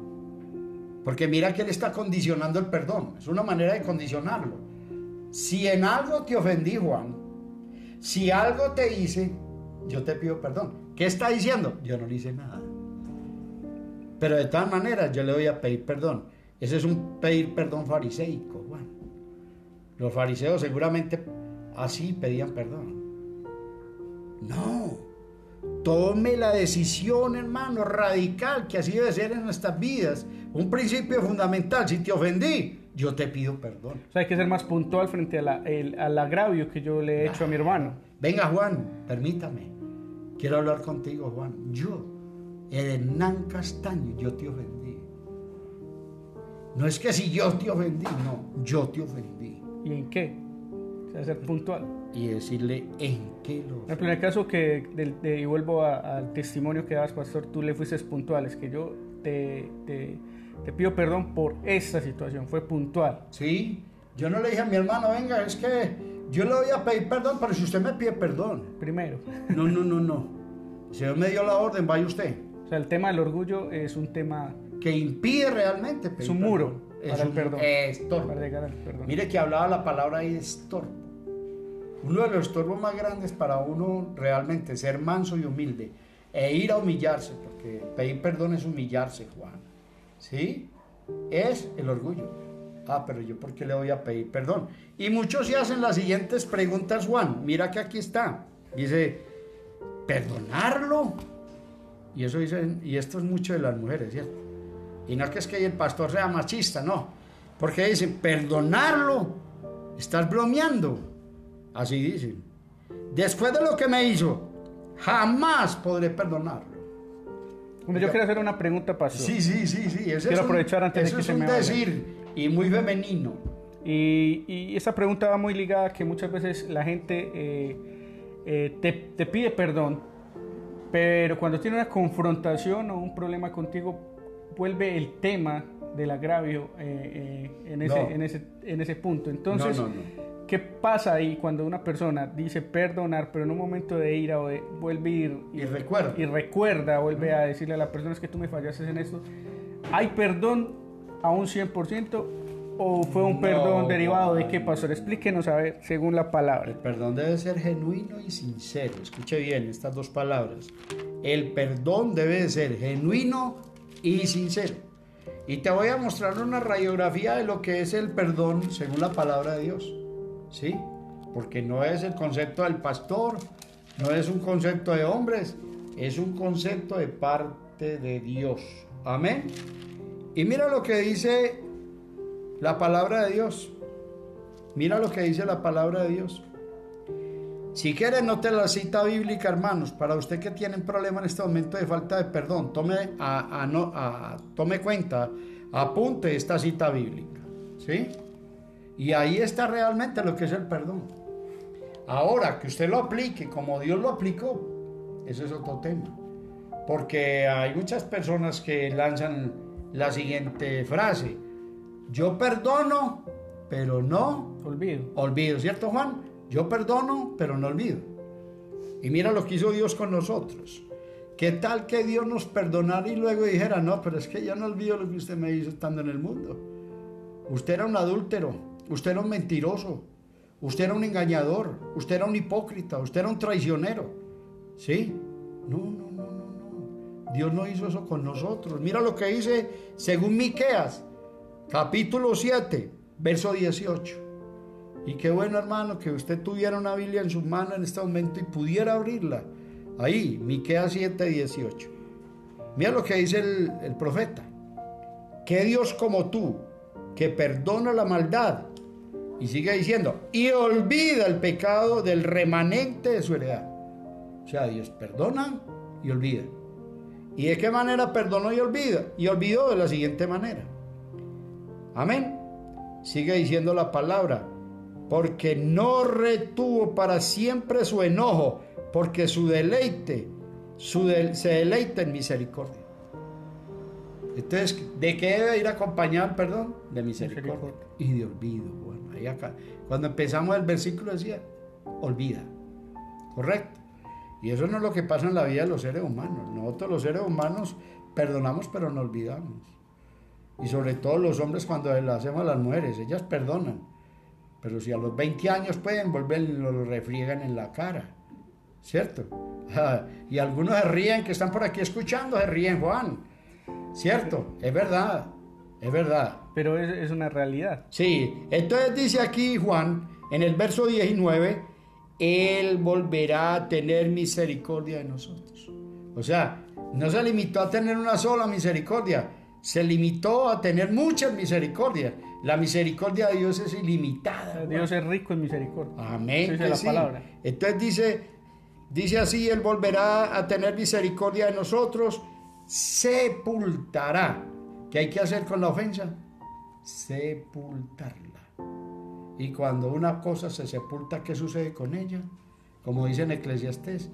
Porque mira que él está condicionando el perdón. Es una manera de condicionarlo. Si en algo te ofendí, Juan, si algo te hice, yo te pido perdón. ¿Qué está diciendo? Yo no le hice nada. Pero de todas maneras, yo le voy a pedir perdón. Ese es un pedir perdón fariseico, Juan. Los fariseos seguramente así pedían perdón. No, tome la decisión, hermano, radical, que así debe ser en nuestras vidas. Un principio fundamental, si te ofendí, yo te pido perdón. O sea, hay que ser más puntual frente a la, al agravio que yo le he hecho a mi hermano. Venga, Juan, permítame. Quiero hablar contigo, Juan. Yo, Hernán Castaño, yo te ofendí. No es que si yo te ofendí, no, yo te ofendí. ¿Y en qué? O sea, ser puntual. Y decirle en qué lo. En el caso que, y vuelvo al testimonio que das, pastor, tú le fuiste puntual, es que yo te, te, te pido perdón por esta situación, fue puntual. Sí, yo no le dije a mi hermano, venga, es que yo le voy a pedir perdón, pero si usted me pide perdón. Primero. No, no, no, no. <laughs> Si Señor me dio la orden, vaya usted. Sea, el tema del orgullo es un tema que impide realmente pedir Es un muro es para el perdón. Estorbo. Para perdón. Mire que hablaba la palabra ahí estorbo. Uno de los estorbos más grandes para uno realmente ser manso y humilde e ir a humillarse, porque pedir perdón es humillarse, Juan. ¿Sí? Es el orgullo. Ah, pero yo por qué le voy a pedir perdón. Y muchos se hacen las siguientes preguntas, Juan. Mira que aquí está. Dice, perdonarlo. Y eso dicen, y esto es mucho de las mujeres, ¿cierto? Y no es que es que el pastor sea machista, no. Porque dicen, perdonarlo, estás bromeando. Así dicen. Después de lo que me hizo, jamás podré perdonarlo. Bueno, yo quiero hacer una pregunta, pastor. Sí, sí, sí, sí. quiero aprovechar antes de que es se un me decir y muy femenino. Y, y, esa pregunta va muy ligada a que muchas veces la gente eh, eh, te, te pide perdón, pero cuando tiene una confrontación o un problema contigo, vuelve el tema del agravio eh, eh, en, ese, en, ese, en, ese, punto. Entonces, ¿qué pasa ahí cuando una persona dice perdonar, pero en un momento de ira o de, vuelve a ir y, recuerda, y recuerda vuelve a decirle a la persona es que tú me fallaste en esto? ¿Hay perdón a un 100%? ¿O fue un perdón derivado de qué, pastor? Explíquenos a ver, según la palabra. El perdón debe ser genuino y sincero. Escuche bien estas dos palabras. El perdón debe ser genuino y sincero. Y te voy a mostrar una radiografía de lo que es el perdón según la palabra de Dios. ¿Sí? Porque no es el concepto del pastor, no es un concepto de hombres, es un concepto de parte de Dios. Amén. Y mira lo que dice la palabra de Dios. Mira lo que dice la palabra de Dios. Si quiere, note la cita bíblica, hermanos. Para usted que tiene un problema en este momento de falta de perdón, tome, a, tome cuenta, apunte esta cita bíblica. ¿Sí? Y ahí está realmente lo que es el perdón. Ahora, que usted lo aplique como Dios lo aplicó, ese es otro tema. Porque hay muchas personas que lanzan la siguiente frase. Yo perdono, pero no olvido. Olvido, ¿cierto Juan? Yo perdono, pero no olvido. Y mira lo que hizo Dios con nosotros. ¿Qué tal que Dios nos perdonara y luego dijera, no, pero es que ya no olvido lo que usted me hizo estando en el mundo? Usted era un adúltero, usted era un mentiroso, usted era un engañador, usted era un hipócrita, usted era un traicionero. ¿Sí? No, no, no, no, no. Dios no hizo eso con nosotros. Mira lo que dice según Miqueas, capítulo 7, verso 18. Y qué bueno, hermano, que usted tuviera una Biblia en su mano en este momento y pudiera abrirla. Ahí, Miqueas 7, 18. Mira lo que dice el, el profeta. Que Dios como tú, que perdona la maldad, y sigue diciendo, y olvida el pecado del remanente de su heredad. O sea, Dios perdona y olvida. ¿Y de qué manera perdonó y olvida? Y olvidó de la siguiente manera. Amén. Sigue diciendo la palabra porque no retuvo para siempre su enojo, porque su deleite su se deleita en misericordia. Entonces, ¿de qué debe ir acompañado perdón? De misericordia, y de olvido. Bueno, ahí acá, cuando empezamos el versículo decía, olvida, ¿correcto? Y eso no es lo que pasa en la vida de los seres humanos. Nosotros los seres humanos perdonamos pero no olvidamos. Y sobre todo los hombres cuando le hacemos a las mujeres, ellas perdonan pero si a los 20 años pueden volver, lo refriegan en la cara. ¿Cierto? <laughs> y algunos se ríen que están por aquí escuchando, se ríen, Juan. ¿Cierto? Es verdad. Es verdad. Pero es, es una realidad. Sí, entonces dice aquí Juan, en el verso 19, Él volverá a tener misericordia de nosotros. O sea, no se limitó a tener una sola misericordia, se limitó a tener muchas misericordias. La misericordia de Dios es ilimitada. Dios es rico en misericordia. Amén. La sí. palabra. Entonces dice, dice así, Él volverá a tener misericordia de nosotros, sepultará. ¿Qué hay que hacer con la ofensa? Sepultarla. Y cuando una cosa se sepulta, ¿qué sucede con ella? Como dice en Eclesiastés,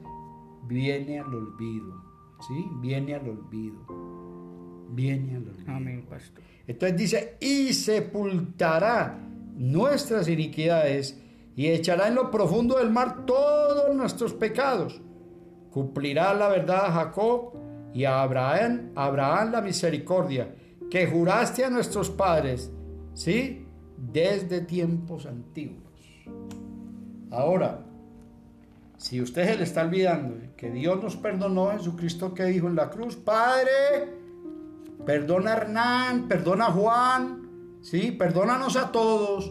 viene al olvido. ¿Sí? Viene al olvido. Viene. Amén, pastor. Entonces dice, y sepultará nuestras iniquidades y echará en lo profundo del mar todos nuestros pecados. Cumplirá la verdad a Jacob y a Abraham, Abraham la misericordia que juraste a nuestros padres, ¿sí? Desde tiempos antiguos. Ahora, si usted se le está olvidando que Dios nos perdonó, Jesucristo que dijo en la cruz, Padre, perdona a Hernán, perdona a Juan, ¿sí? Perdónanos a todos,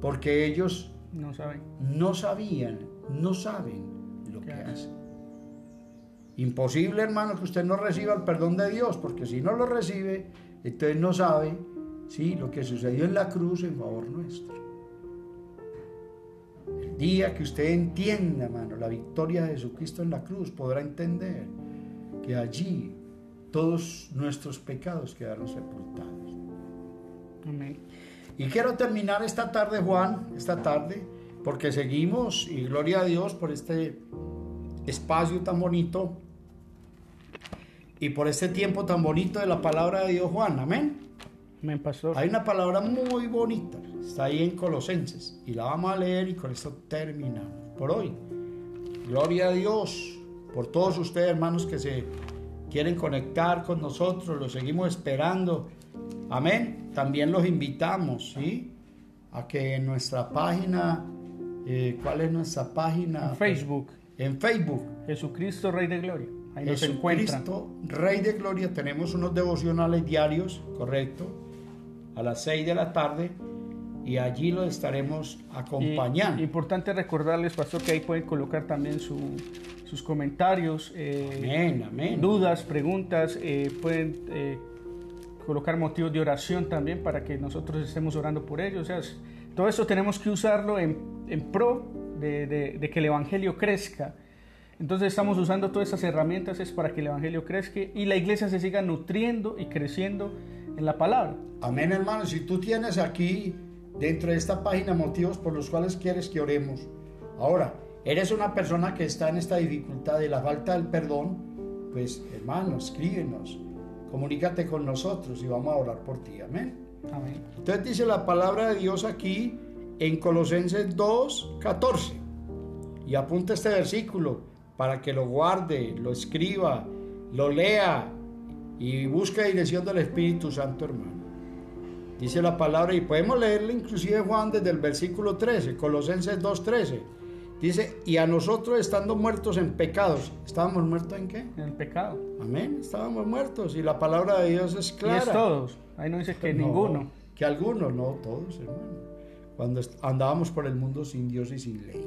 porque ellos No saben. no sabían, no saben lo que hacen. Imposible, hermano, que usted no reciba el perdón de Dios, porque si no lo recibe, entonces no sabe, ¿sí? Lo que sucedió en la cruz en favor nuestro. El día que usted entienda, hermano, la victoria de Jesucristo en la cruz, podrá entender que allí todos nuestros pecados quedaron sepultados. Amén. Y quiero terminar esta tarde, Juan, esta tarde, porque seguimos y gloria a Dios por este espacio tan bonito y por este tiempo tan bonito de la palabra de Dios, Juan. Amén. Amén, pastor. Hay una palabra muy bonita, está ahí en Colosenses y la vamos a leer y con esto terminamos por hoy. Gloria a Dios por todos ustedes, hermanos, que se quieren conectar con nosotros, los seguimos esperando. Amén. También los invitamos, ¿sí? A que en nuestra página, eh, ¿cuál es nuestra página? En Facebook, En Facebook. Jesucristo, Rey de Gloria. Ahí nos encuentran. Jesucristo, Rey de Gloria, tenemos unos devocionales diarios, correcto, a las 6 de la tarde y allí lo estaremos acompañando. Y, importante recordarles, pastor, que ahí pueden colocar también su- sus comentarios, eh, amén, amén. dudas, preguntas, eh, pueden eh, colocar motivos de oración también para que nosotros estemos orando por ellos. O sea, todo eso tenemos que usarlo en, en pro de, de- de que el Evangelio crezca. Entonces estamos usando todas esas herramientas es para que el Evangelio crezca y la iglesia se siga nutriendo y creciendo en la palabra. Amén, hermano. Si tú tienes aquí dentro de esta página motivos por los cuales quieres que oremos, ahora, eres una persona que está en esta dificultad de la falta del perdón, pues hermano, escríbenos, comunícate con nosotros y vamos a orar por ti. Amén. Amén. Entonces dice la palabra de Dios aquí en Colosenses 2, 14. Y apunta este versículo para que lo guarde, lo escriba, lo lea y busque dirección del Espíritu Santo, hermano. Dice la palabra, y podemos leerle inclusive Juan desde el versículo 13, Colosenses 2, 13. Dice, y a nosotros estando muertos en pecados, ¿estábamos muertos en qué? En el pecado. Amén, estábamos muertos y la palabra de Dios es clara. Y es todos. Ahí no dice que No, ninguno. Que algunos, no todos, hermano. Cuando andábamos por el mundo sin Dios y sin ley.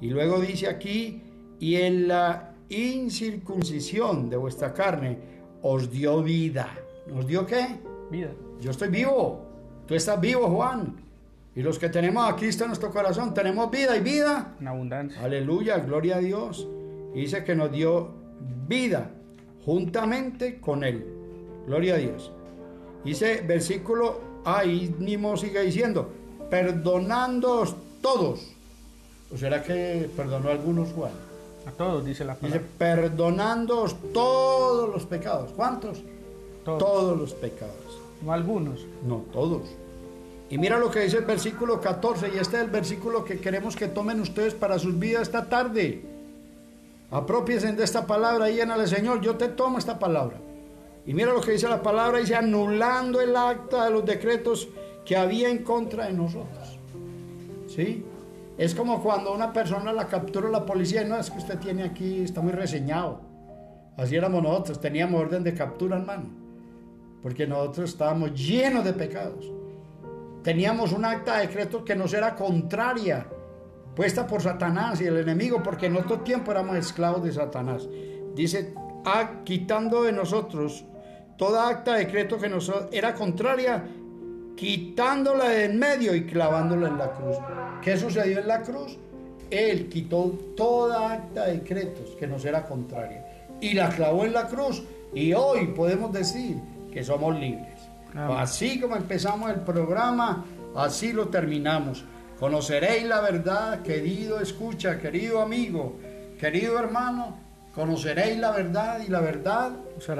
Y luego dice aquí, y en la incircuncisión de vuestra carne os dio vida. ¿Nos dio qué? Vida. Yo estoy vivo. Tú estás vivo, Juan. Y los que tenemos a Cristo en nuestro corazón, tenemos vida y vida. En abundancia. Aleluya, gloria a Dios. Y dice que nos dio vida juntamente con Él. Gloria a Dios. Dice versículo ahí mismo sigue diciendo, perdonándoos todos. ¿O será que perdonó a algunos Juan? A todos, dice la Dice, palabra. perdonándoos todos los pecados. ¿Cuántos? Todos. Todos los pecados. No algunos. No, todos. Y mira lo que dice el versículo 14, y este es el versículo que queremos que tomen ustedes para sus vidas esta tarde. Apropiense de esta palabra y llénale, Señor, yo te tomo esta palabra. Y mira lo que dice la palabra, dice anulando el acta de los decretos que había en contra de nosotros. ¿Sí? Es como cuando una persona la captura la policía, no, es que usted tiene aquí, está muy reseñado. Así éramos nosotros, teníamos orden de captura, hermano. Porque nosotros estábamos llenos de pecados. Teníamos un acta de decreto que nos era contraria, puesta por Satanás y el enemigo, porque en otro tiempo éramos esclavos de Satanás. Dice, ah, quitando de nosotros toda acta de decreto que nos era contraria, quitándola de en medio y clavándola en la cruz. ¿Qué sucedió en la cruz? Él quitó toda acta de decretos que nos era contraria y la clavó en la cruz. Y hoy podemos decir que somos libres. Así como empezamos el programa, así lo terminamos. Conoceréis la verdad, querido escucha, querido amigo, querido hermano. Conoceréis la verdad y la verdad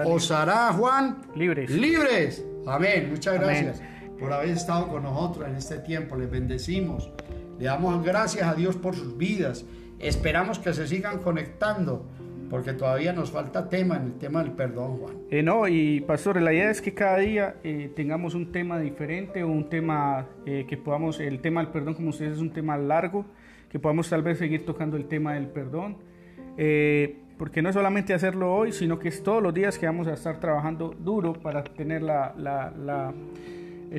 os hará, Juan libres. Libres. Amén. Muchas gracias por haber estado con nosotros en este tiempo. Les bendecimos. Le damos gracias a Dios por sus vidas. Esperamos que se sigan conectando porque todavía nos falta tema en el tema del perdón, Juan. Eh, no, y pastor, la idea es que cada día eh, tengamos un tema diferente o un tema eh, que podamos, el tema del perdón, como ustedes, es un tema largo, que podamos tal vez seguir tocando el tema del perdón. porque no es solamente hacerlo hoy, sino que es todos los días que vamos a estar trabajando duro para tener la, la,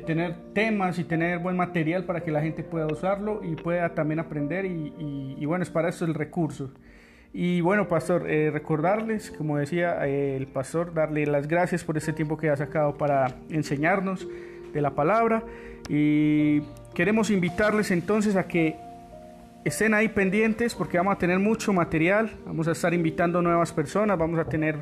tener temas y tener buen material para que la gente pueda usarlo y pueda también aprender y, y, y bueno, es para eso el recurso. Y bueno, pastor, eh, recordarles, como decía eh, el pastor, darle las gracias por este tiempo que ha sacado para enseñarnos de la palabra. Y queremos invitarles entonces a que estén ahí pendientes porque vamos a tener mucho material, vamos a estar invitando nuevas personas, vamos a tener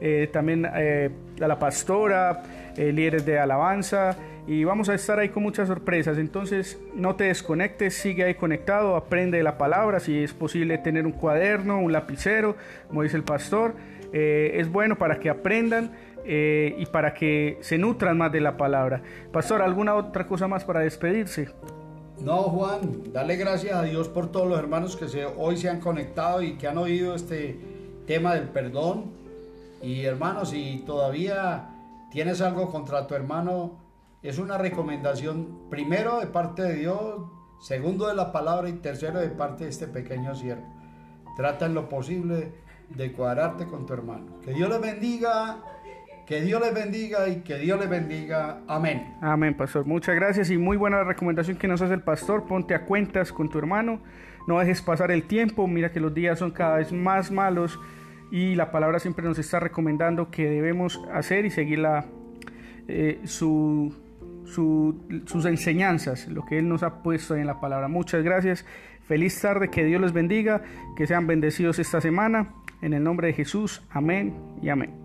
eh, también a la pastora, líderes de alabanza y vamos a estar ahí con muchas sorpresas. Entonces no te desconectes, sigue ahí conectado, aprende la palabra, si es posible tener un cuaderno, un lapicero, como dice el pastor, eh, es bueno para que aprendan. Eh, y para que se nutran más de la palabra. Pastor, ¿alguna otra cosa más para despedirse? No, Juan, dale gracias a Dios por todos los hermanos que se, hoy se han conectado y que han oído este tema del perdón. Y hermanos, si todavía tienes algo contra tu hermano, es una recomendación primero de parte de Dios, segundo de la palabra y tercero de parte de este pequeño siervo. Trata en lo posible de cuadrarte con tu hermano. Que Dios les bendiga, que Dios les bendiga y que Dios les bendiga. Amén. Amén, pastor. Muchas gracias y muy buena recomendación que nos hace el pastor. Ponte a cuentas con tu hermano. No dejes pasar el tiempo. Mira que los días son cada vez más malos y la palabra siempre nos está recomendando que debemos hacer y seguir la, eh, su sus enseñanzas, lo que Él nos ha puesto en la palabra. Muchas gracias. Feliz tarde, que Dios les bendiga, que sean bendecidos esta semana. En el nombre de Jesús, amén y amén.